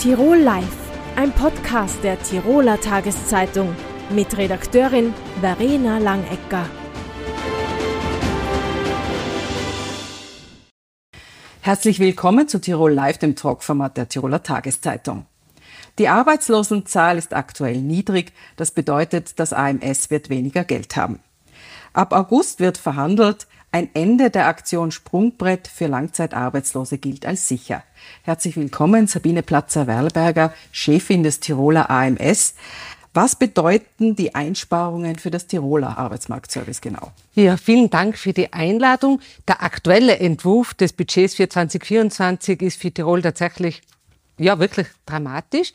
Tirol Live, ein Podcast der Tiroler Tageszeitung mit Redakteurin Verena Langecker. Herzlich willkommen zu Tirol Live, dem Talkformat der Tiroler Tageszeitung. Die Arbeitslosenzahl ist aktuell niedrig. Das bedeutet, das AMS wird weniger Geld haben. Ab August wird verhandelt. Ein Ende der Aktion Sprungbrett für Langzeitarbeitslose gilt als sicher. Herzlich willkommen, Sabine Platzer-Werlberger, Chefin des Tiroler AMS. Was bedeuten die Einsparungen für das Tiroler Arbeitsmarktservice genau? Ja, vielen Dank für die Einladung. Der aktuelle Entwurf des Budgets für 2024 ist für Tirol tatsächlich ja wirklich dramatisch.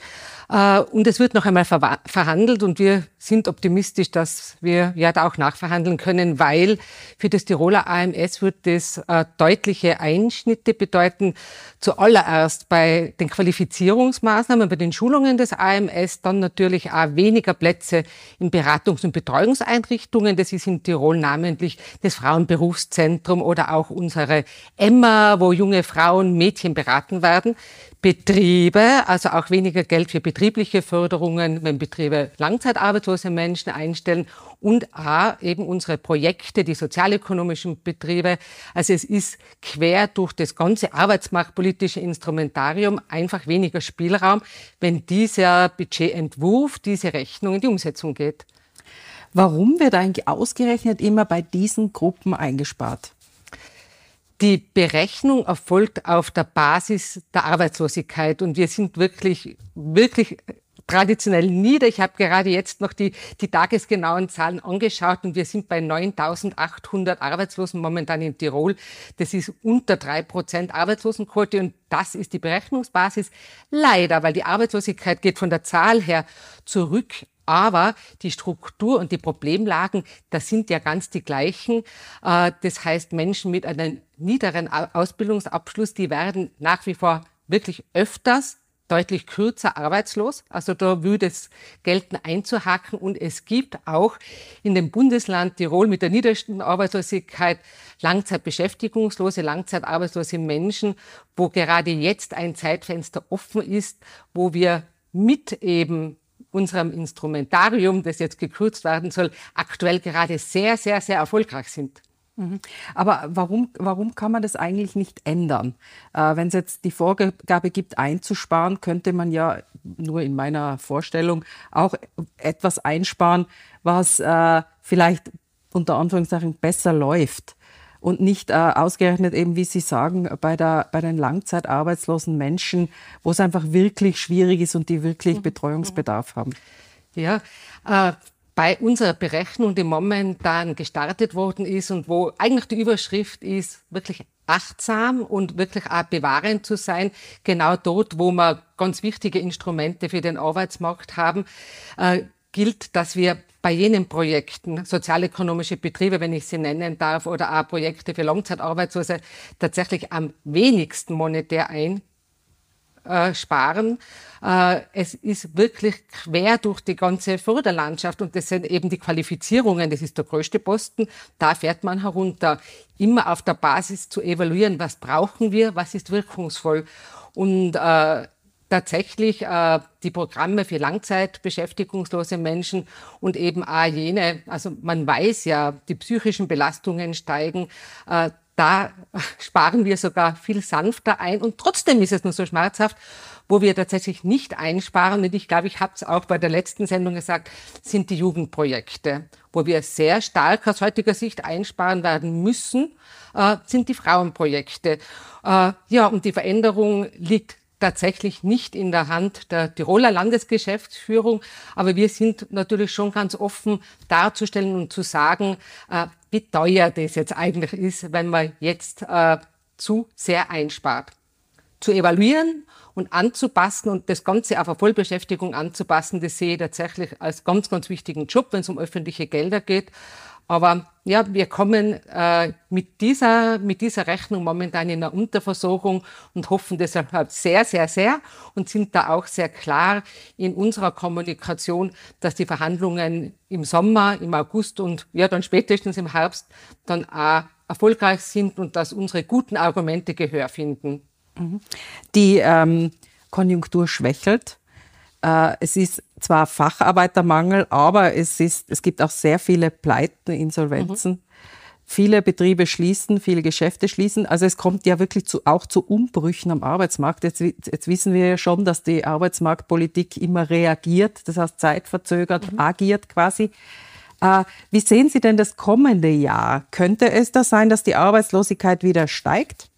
Äh, und es wird noch einmal verhandelt und wir sind optimistisch, dass wir ja da auch nachverhandeln können, weil für das Tiroler AMS wird das äh, deutliche Einschnitte bedeuten. Zuallererst bei den Qualifizierungsmaßnahmen, bei den Schulungen des AMS, dann natürlich auch weniger Plätze in Beratungs- und Betreuungseinrichtungen. Das ist in Tirol namentlich das Frauenberufszentrum oder auch unsere Emma, wo junge Frauen, Mädchen beraten werden. Betriebe, also auch weniger Geld für betriebliche Förderungen, wenn Betriebe langzeitarbeitslose Menschen einstellen und A, eben unsere Projekte, die sozialökonomischen Betriebe. Also es ist quer durch das ganze arbeitsmarktpolitische Instrumentarium einfach weniger Spielraum, wenn dieser Budgetentwurf, diese Rechnung in die Umsetzung geht. Warum wird eigentlich ausgerechnet immer bei diesen Gruppen eingespart? Die Berechnung erfolgt auf der Basis der Arbeitslosigkeit und wir sind wirklich, wirklich traditionell nieder. Ich habe gerade jetzt noch die, die tagesgenauen Zahlen angeschaut und wir sind bei 9.800 Arbeitslosen momentan in Tirol. Das ist unter drei Prozent Arbeitslosenquote und das ist die Berechnungsbasis. Leider, weil die Arbeitslosigkeit geht von der Zahl her zurück aber die Struktur und die Problemlagen, das sind ja ganz die gleichen. Äh, das heißt, Menschen mit einem niederen Ausbildungsabschluss, die werden nach wie vor wirklich öfters deutlich kürzer arbeitslos. Also da würde es gelten einzuhaken. Und es gibt auch in dem Bundesland Tirol mit der niedrigsten Arbeitslosigkeit Langzeitbeschäftigungslose, langzeitarbeitslose Menschen, wo gerade jetzt ein Zeitfenster offen ist, wo wir mit eben unserem Instrumentarium, das jetzt gekürzt werden soll, aktuell gerade sehr, sehr, sehr erfolgreich sind. Mhm. Aber warum, warum kann man das eigentlich nicht ändern? Äh, Wenn es jetzt die Vorgabe gibt, einzusparen, könnte man ja nur in meiner Vorstellung auch etwas einsparen, was äh, vielleicht unter Anführungszeichen besser läuft und nicht äh, ausgerechnet eben, wie Sie sagen, bei, der, bei den langzeitarbeitslosen Menschen, wo es einfach wirklich schwierig ist und die wirklich mhm. Betreuungsbedarf haben. Ja, äh, bei unserer Berechnung, die momentan gestartet worden ist und wo eigentlich die Überschrift ist, wirklich achtsam und wirklich auch bewahrend zu sein, genau dort, wo wir ganz wichtige Instrumente für den Arbeitsmarkt haben, äh, gilt, dass wir bei jenen Projekten, sozialökonomische Betriebe, wenn ich sie nennen darf, oder auch Projekte für Langzeitarbeitslose, tatsächlich am wenigsten monetär einsparen. Äh, es ist wirklich quer durch die ganze Förderlandschaft und das sind eben die Qualifizierungen, das ist der größte Posten. Da fährt man herunter, immer auf der Basis zu evaluieren, was brauchen wir, was ist wirkungsvoll. Und äh, tatsächlich äh, die Programme für langzeitbeschäftigungslose Menschen und eben auch jene, also man weiß ja, die psychischen Belastungen steigen, äh, da sparen wir sogar viel sanfter ein und trotzdem ist es nur so schmerzhaft, wo wir tatsächlich nicht einsparen. Und ich glaube, ich habe es auch bei der letzten Sendung gesagt, sind die Jugendprojekte, wo wir sehr stark aus heutiger Sicht einsparen werden müssen, äh, sind die Frauenprojekte. Äh, ja, und die Veränderung liegt tatsächlich nicht in der Hand der Tiroler Landesgeschäftsführung, aber wir sind natürlich schon ganz offen darzustellen und zu sagen, äh, wie teuer das jetzt eigentlich ist, wenn man jetzt äh, zu sehr einspart. Zu evaluieren und anzupassen und das Ganze auf eine Vollbeschäftigung anzupassen, das sehe ich tatsächlich als ganz, ganz wichtigen Job, wenn es um öffentliche Gelder geht. Aber ja, wir kommen äh, mit, dieser, mit dieser Rechnung momentan in einer Unterversorgung und hoffen deshalb sehr, sehr, sehr und sind da auch sehr klar in unserer Kommunikation, dass die Verhandlungen im Sommer, im August und ja dann spätestens im Herbst dann auch erfolgreich sind und dass unsere guten Argumente Gehör finden. Mhm. Die ähm Konjunktur schwächelt. Äh, es ist zwar Facharbeitermangel, aber es, ist, es gibt auch sehr viele Pleiten, Insolvenzen. Mhm. Viele Betriebe schließen, viele Geschäfte schließen. Also es kommt ja wirklich zu, auch zu Umbrüchen am Arbeitsmarkt. Jetzt, jetzt wissen wir ja schon, dass die Arbeitsmarktpolitik immer reagiert, das heißt zeitverzögert mhm. agiert quasi. Äh, wie sehen Sie denn das kommende Jahr? Könnte es da sein, dass die Arbeitslosigkeit wieder steigt?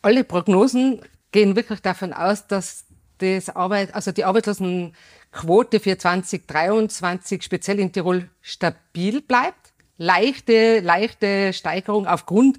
Alle Prognosen gehen wirklich davon aus, dass das Arbeit, also die Arbeitslosenquote für 2023 speziell in Tirol stabil bleibt leichte, leichte Steigerung aufgrund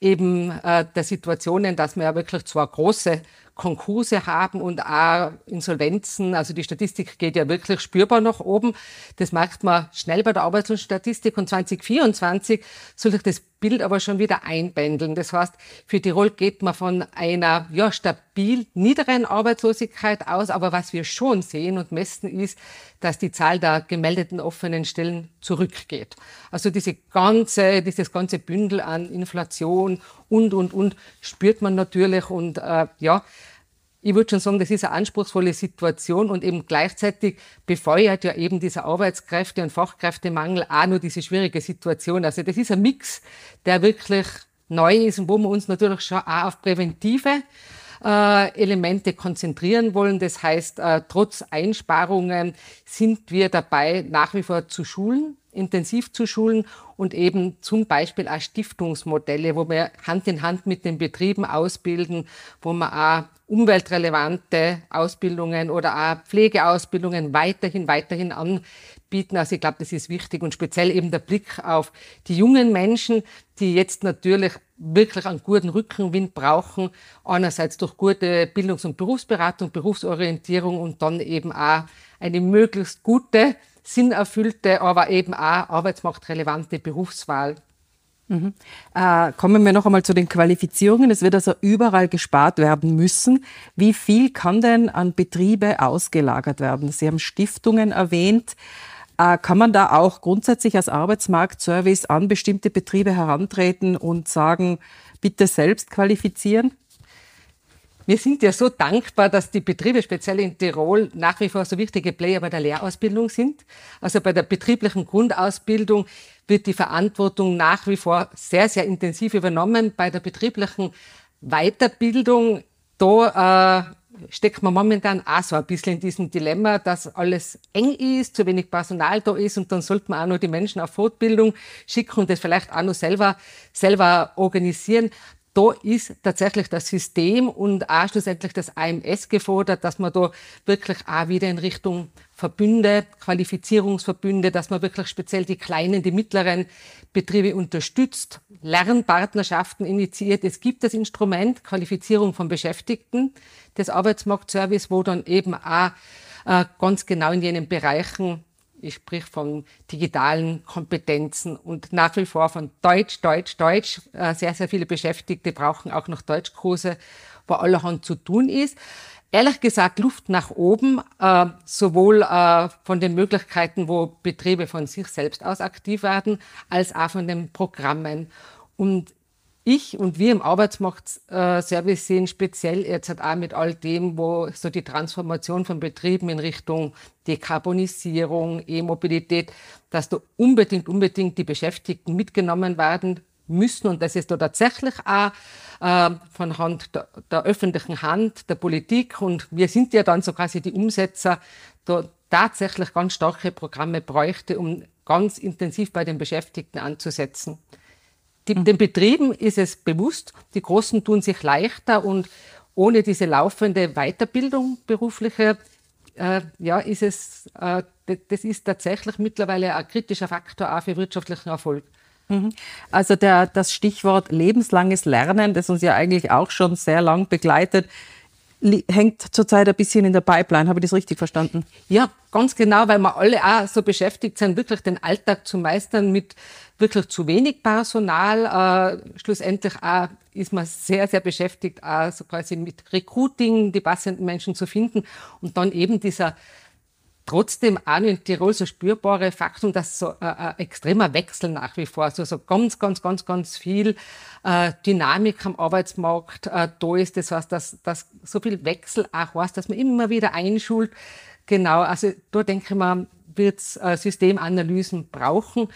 eben äh, der Situationen, dass wir ja wirklich zwar große Konkurse haben und auch Insolvenzen. Also die Statistik geht ja wirklich spürbar nach oben. Das merkt man schnell bei der Arbeitslosenstatistik. Und 2024 soll sich das Bild aber schon wieder einbändeln. Das heißt, für Tirol geht man von einer ja, stabil niederen Arbeitslosigkeit aus. Aber was wir schon sehen und messen ist, dass die Zahl der gemeldeten offenen Stellen zurückgeht. Also diese ganze, dieses ganze Bündel an Inflation und, und, und spürt man natürlich. Und äh, ja, ich würde schon sagen, das ist eine anspruchsvolle Situation und eben gleichzeitig befeuert ja eben dieser Arbeitskräfte- und Fachkräftemangel auch nur diese schwierige Situation. Also das ist ein Mix, der wirklich neu ist und wo wir uns natürlich schon auch auf präventive äh, Elemente konzentrieren wollen. Das heißt, äh, trotz Einsparungen sind wir dabei, nach wie vor zu schulen, intensiv zu schulen und eben zum Beispiel auch Stiftungsmodelle, wo wir Hand in Hand mit den Betrieben ausbilden, wo wir auch umweltrelevante Ausbildungen oder auch Pflegeausbildungen weiterhin, weiterhin anbieten. Also ich glaube, das ist wichtig und speziell eben der Blick auf die jungen Menschen, die jetzt natürlich wirklich einen guten Rückenwind brauchen. Einerseits durch gute Bildungs- und Berufsberatung, Berufsorientierung und dann eben auch eine möglichst gute, sinnerfüllte, aber eben auch arbeitsmarktrelevante Berufswahl. Mhm. Äh, kommen wir noch einmal zu den Qualifizierungen. Es wird also überall gespart werden müssen. Wie viel kann denn an Betriebe ausgelagert werden? Sie haben Stiftungen erwähnt. Äh, kann man da auch grundsätzlich als Arbeitsmarktservice an bestimmte Betriebe herantreten und sagen, bitte selbst qualifizieren? Wir sind ja so dankbar, dass die Betriebe, speziell in Tirol, nach wie vor so wichtige Player bei der Lehrausbildung sind. Also bei der betrieblichen Grundausbildung wird die Verantwortung nach wie vor sehr, sehr intensiv übernommen. Bei der betrieblichen Weiterbildung, da äh, steckt man momentan auch so ein bisschen in diesem Dilemma, dass alles eng ist, zu wenig Personal da ist und dann sollte man auch noch die Menschen auf Fortbildung schicken und das vielleicht auch noch selber, selber organisieren da ist tatsächlich das System und auch schlussendlich das AMS gefordert, dass man da wirklich auch wieder in Richtung Verbünde, Qualifizierungsverbünde, dass man wirklich speziell die kleinen, die mittleren Betriebe unterstützt, Lernpartnerschaften initiiert. Es gibt das Instrument Qualifizierung von Beschäftigten, das Arbeitsmarktservice, wo dann eben auch äh, ganz genau in jenen Bereichen ich sprich von digitalen Kompetenzen und nach wie vor von Deutsch, Deutsch, Deutsch. Äh, sehr, sehr viele Beschäftigte brauchen auch noch Deutschkurse, wo allerhand zu tun ist. Ehrlich gesagt, Luft nach oben, äh, sowohl äh, von den Möglichkeiten, wo Betriebe von sich selbst aus aktiv werden, als auch von den Programmen. Und ich und wir im Arbeitsmarktservice sehen speziell jetzt halt auch mit all dem, wo so die Transformation von Betrieben in Richtung Dekarbonisierung, E-Mobilität, dass da unbedingt, unbedingt die Beschäftigten mitgenommen werden müssen und das ist da tatsächlich auch äh, von Hand der, der, öffentlichen Hand, der Politik und wir sind ja dann so quasi die Umsetzer, da tatsächlich ganz starke Programme bräuchte, um ganz intensiv bei den Beschäftigten anzusetzen. Die, den Betrieben ist es bewusst, die Großen tun sich leichter und ohne diese laufende Weiterbildung berufliche, äh, ja, ist es, äh, das ist tatsächlich mittlerweile ein kritischer Faktor auch für wirtschaftlichen Erfolg. Mhm. Also der, das Stichwort lebenslanges Lernen, das uns ja eigentlich auch schon sehr lang begleitet, hängt zurzeit ein bisschen in der Pipeline. Habe ich das richtig verstanden? Ja, ganz genau, weil wir alle auch so beschäftigt sind, wirklich den Alltag zu meistern mit wirklich zu wenig Personal. Äh, schlussendlich auch ist man sehr, sehr beschäftigt, auch so quasi mit Recruiting, die passenden Menschen zu finden und dann eben dieser trotzdem auch in Tirol so spürbare Faktum, dass so äh, ein extremer Wechsel nach wie vor, also so ganz, ganz, ganz, ganz viel äh, Dynamik am Arbeitsmarkt äh, da ist. Das heißt, dass, dass so viel Wechsel auch heißt, dass man immer wieder einschult. Genau, also da denke ich mal, wird es äh, Systemanalysen brauchen.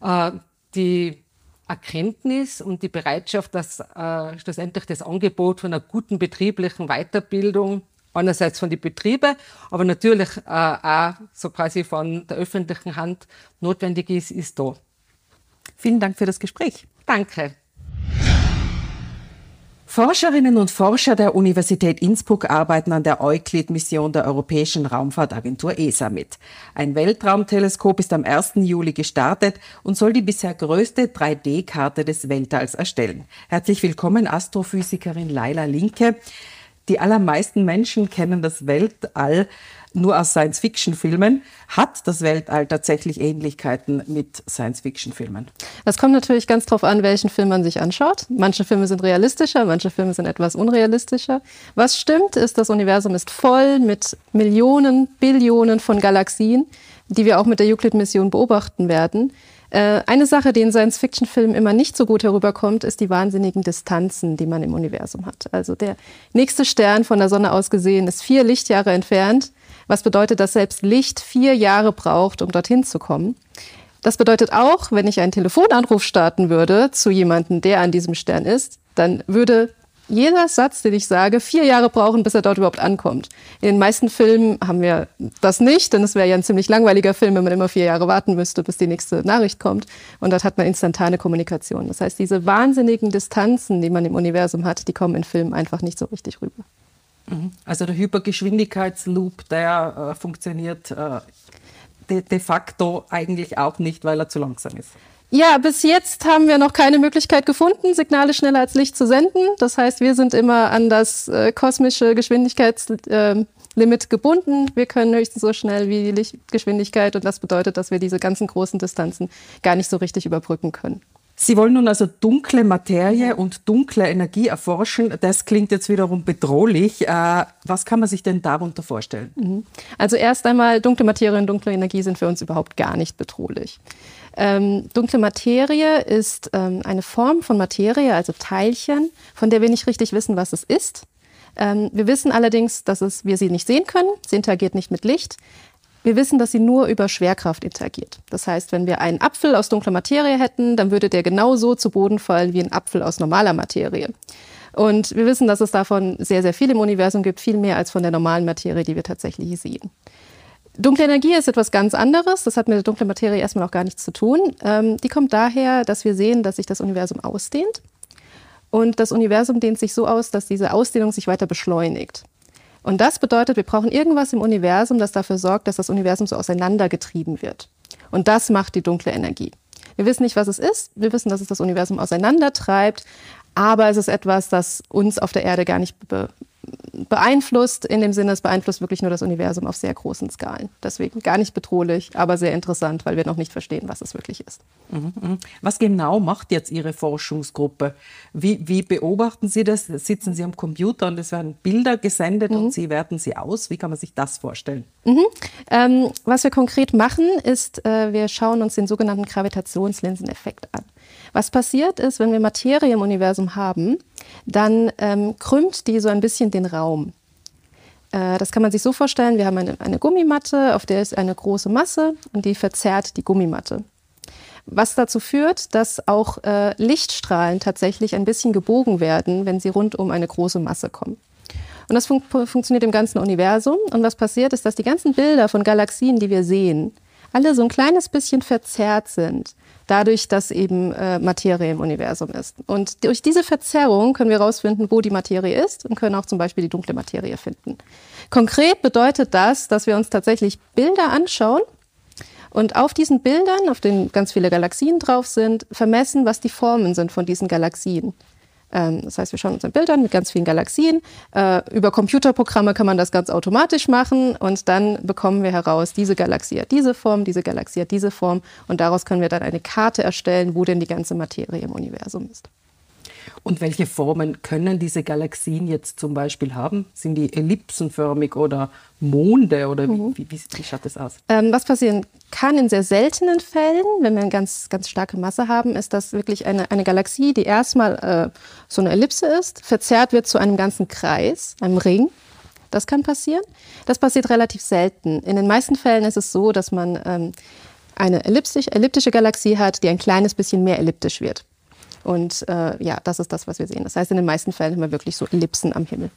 Äh, die Erkenntnis und die Bereitschaft, dass äh, schlussendlich das Angebot von einer guten betrieblichen Weiterbildung einerseits von den Betrieben, aber natürlich äh, auch so quasi von der öffentlichen Hand notwendig ist, ist da. Vielen Dank für das Gespräch. Danke. Forscherinnen und Forscher der Universität Innsbruck arbeiten an der Euclid-Mission der Europäischen Raumfahrtagentur ESA mit. Ein Weltraumteleskop ist am 1. Juli gestartet und soll die bisher größte 3D-Karte des Weltalls erstellen. Herzlich willkommen, Astrophysikerin Laila Linke. Die allermeisten Menschen kennen das Weltall nur aus Science-Fiction-Filmen. Hat das Weltall tatsächlich Ähnlichkeiten mit Science-Fiction-Filmen? Das kommt natürlich ganz drauf an, welchen Film man sich anschaut. Manche Filme sind realistischer, manche Filme sind etwas unrealistischer. Was stimmt, ist, das Universum ist voll mit Millionen, Billionen von Galaxien, die wir auch mit der Euclid-Mission beobachten werden. Äh, eine Sache, die in Science-Fiction-Filmen immer nicht so gut herüberkommt, ist die wahnsinnigen Distanzen, die man im Universum hat. Also der nächste Stern von der Sonne aus gesehen ist vier Lichtjahre entfernt, was bedeutet, dass selbst Licht vier Jahre braucht, um dorthin zu kommen. Das bedeutet auch, wenn ich einen Telefonanruf starten würde zu jemandem, der an diesem Stern ist, dann würde jeder Satz, den ich sage, vier Jahre brauchen, bis er dort überhaupt ankommt. In den meisten Filmen haben wir das nicht, denn es wäre ja ein ziemlich langweiliger Film, wenn man immer vier Jahre warten müsste, bis die nächste Nachricht kommt. Und dort hat man instantane Kommunikation. Das heißt, diese wahnsinnigen Distanzen, die man im Universum hat, die kommen in Filmen einfach nicht so richtig rüber. Mhm. Also der Hypergeschwindigkeitsloop, der äh, funktioniert äh, de, de facto eigentlich auch nicht, weil er zu langsam ist. Ja, bis jetzt haben wir noch keine Möglichkeit gefunden, Signale schneller als Licht zu senden. Das heißt, wir sind immer an das äh, kosmische Geschwindigkeitslimit äh, gebunden. Wir können höchstens so schnell wie die Lichtgeschwindigkeit und das bedeutet, dass wir diese ganzen großen Distanzen gar nicht so richtig überbrücken können. Sie wollen nun also dunkle Materie und dunkle Energie erforschen. Das klingt jetzt wiederum bedrohlich. Äh, was kann man sich denn darunter vorstellen? Mhm. Also erst einmal, dunkle Materie und dunkle Energie sind für uns überhaupt gar nicht bedrohlich. Ähm, dunkle Materie ist ähm, eine Form von Materie, also Teilchen, von der wir nicht richtig wissen, was es ist. Ähm, wir wissen allerdings, dass es, wir sie nicht sehen können. Sie interagiert nicht mit Licht. Wir wissen, dass sie nur über Schwerkraft interagiert. Das heißt, wenn wir einen Apfel aus dunkler Materie hätten, dann würde der genauso zu Boden fallen wie ein Apfel aus normaler Materie. Und wir wissen, dass es davon sehr, sehr viel im Universum gibt, viel mehr als von der normalen Materie, die wir tatsächlich sehen. Dunkle Energie ist etwas ganz anderes. Das hat mit der dunklen Materie erstmal auch gar nichts zu tun. Ähm, die kommt daher, dass wir sehen, dass sich das Universum ausdehnt. Und das Universum dehnt sich so aus, dass diese Ausdehnung sich weiter beschleunigt. Und das bedeutet, wir brauchen irgendwas im Universum, das dafür sorgt, dass das Universum so auseinandergetrieben wird. Und das macht die dunkle Energie. Wir wissen nicht, was es ist. Wir wissen, dass es das Universum auseinandertreibt. Aber es ist etwas, das uns auf der Erde gar nicht be beeinflusst, in dem Sinne, es beeinflusst wirklich nur das Universum auf sehr großen Skalen. Deswegen gar nicht bedrohlich, aber sehr interessant, weil wir noch nicht verstehen, was es wirklich ist. Mhm, mhm. Was genau macht jetzt Ihre Forschungsgruppe? Wie, wie beobachten Sie das? Sitzen Sie am Computer und es werden Bilder gesendet mhm. und Sie werten sie aus? Wie kann man sich das vorstellen? Mhm. Ähm, was wir konkret machen, ist, äh, wir schauen uns den sogenannten Gravitationslinseneffekt an. Was passiert ist, wenn wir Materie im Universum haben, dann ähm, krümmt die so ein bisschen den Raum. Äh, das kann man sich so vorstellen, wir haben eine, eine Gummimatte, auf der ist eine große Masse und die verzerrt die Gummimatte. Was dazu führt, dass auch äh, Lichtstrahlen tatsächlich ein bisschen gebogen werden, wenn sie rund um eine große Masse kommen. Und das fun funktioniert im ganzen Universum. Und was passiert ist, dass die ganzen Bilder von Galaxien, die wir sehen, alle so ein kleines bisschen verzerrt sind dadurch, dass eben äh, Materie im Universum ist. Und durch diese Verzerrung können wir herausfinden, wo die Materie ist und können auch zum Beispiel die dunkle Materie finden. Konkret bedeutet das, dass wir uns tatsächlich Bilder anschauen und auf diesen Bildern, auf denen ganz viele Galaxien drauf sind, vermessen, was die Formen sind von diesen Galaxien. Ähm, das heißt, wir schauen uns ein Bild an mit ganz vielen Galaxien. Äh, über Computerprogramme kann man das ganz automatisch machen und dann bekommen wir heraus, diese Galaxie hat diese Form, diese Galaxie hat diese Form und daraus können wir dann eine Karte erstellen, wo denn die ganze Materie im Universum ist. Und welche Formen können diese Galaxien jetzt zum Beispiel haben? Sind die ellipsenförmig oder Monde oder mhm. wie, wie, wie, schaut das aus? Ähm, was passieren kann in sehr seltenen Fällen, wenn wir eine ganz, ganz starke Masse haben, ist, dass wirklich eine, eine Galaxie, die erstmal äh, so eine Ellipse ist, verzerrt wird zu einem ganzen Kreis, einem Ring. Das kann passieren. Das passiert relativ selten. In den meisten Fällen ist es so, dass man ähm, eine elliptisch, elliptische Galaxie hat, die ein kleines bisschen mehr elliptisch wird. Und äh, ja, das ist das, was wir sehen. Das heißt, in den meisten Fällen haben wir wirklich so Ellipsen am Himmel.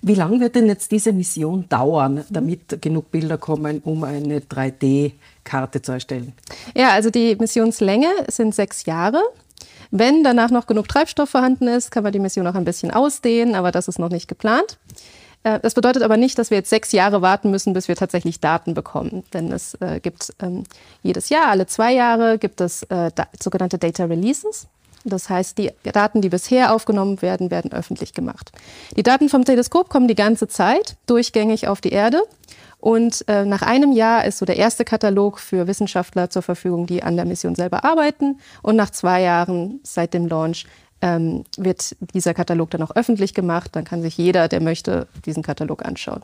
Wie lange wird denn jetzt diese Mission dauern, damit genug Bilder kommen, um eine 3D-Karte zu erstellen? Ja, also die Missionslänge sind sechs Jahre. Wenn danach noch genug Treibstoff vorhanden ist, kann man die Mission auch ein bisschen ausdehnen, aber das ist noch nicht geplant. Äh, das bedeutet aber nicht, dass wir jetzt sechs Jahre warten müssen, bis wir tatsächlich Daten bekommen. Denn es äh, gibt ähm, jedes Jahr, alle zwei Jahre, gibt es äh, sogenannte Data Releases. Das heißt, die Daten, die bisher aufgenommen werden, werden öffentlich gemacht. Die Daten vom Teleskop kommen die ganze Zeit durchgängig auf die Erde. Und äh, nach einem Jahr ist so der erste Katalog für Wissenschaftler zur Verfügung, die an der Mission selber arbeiten. Und nach zwei Jahren seit dem Launch ähm, wird dieser Katalog dann auch öffentlich gemacht. Dann kann sich jeder, der möchte, diesen Katalog anschauen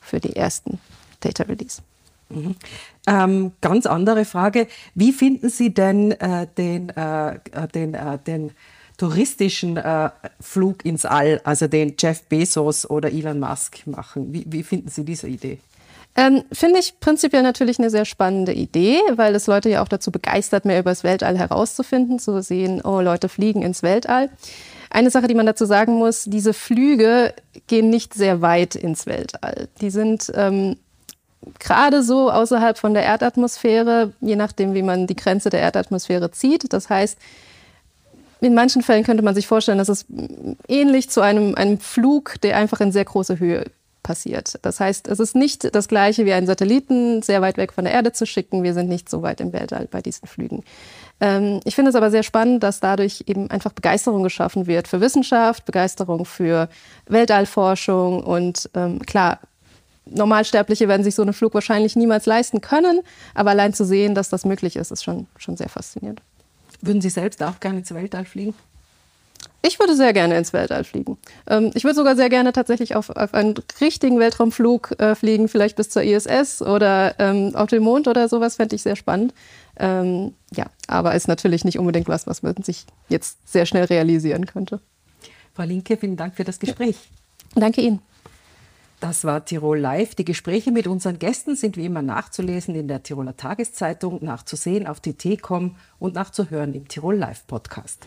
für die ersten Data Release. Mhm. Ähm, ganz andere Frage. Wie finden Sie denn äh, den, äh, äh, den, äh, den touristischen äh, Flug ins All, also den Jeff Bezos oder Elon Musk machen? Wie, wie finden Sie diese Idee? Ähm, Finde ich prinzipiell natürlich eine sehr spannende Idee, weil es Leute ja auch dazu begeistert, mehr über das Weltall herauszufinden, zu sehen, oh, Leute fliegen ins Weltall. Eine Sache, die man dazu sagen muss, diese Flüge gehen nicht sehr weit ins Weltall. Die sind ähm, gerade so außerhalb von der Erdatmosphäre, je nachdem, wie man die Grenze der Erdatmosphäre zieht. Das heißt, in manchen Fällen könnte man sich vorstellen, dass es ähnlich zu einem, einem Flug, der einfach in sehr große Höhe passiert. Das heißt, es ist nicht das gleiche wie einen Satelliten sehr weit weg von der Erde zu schicken. Wir sind nicht so weit im Weltall bei diesen Flügen. Ähm, ich finde es aber sehr spannend, dass dadurch eben einfach Begeisterung geschaffen wird für Wissenschaft, Begeisterung für Weltallforschung und ähm, klar, Normalsterbliche werden sich so einen Flug wahrscheinlich niemals leisten können, aber allein zu sehen, dass das möglich ist, ist schon, schon sehr faszinierend. Würden Sie selbst auch gerne ins Weltall fliegen? Ich würde sehr gerne ins Weltall fliegen. Ähm, ich würde sogar sehr gerne tatsächlich auf, auf einen richtigen Weltraumflug äh, fliegen, vielleicht bis zur ISS oder ähm, auf den Mond oder sowas, fände ich sehr spannend. Ähm, ja, aber ist natürlich nicht unbedingt was, was man sich jetzt sehr schnell realisieren könnte. Frau Linke, vielen Dank für das Gespräch. Danke Ihnen. Das war Tirol Live. Die Gespräche mit unseren Gästen sind wie immer nachzulesen in der Tiroler Tageszeitung, nachzusehen auf tt.com und nachzuhören im Tirol Live Podcast.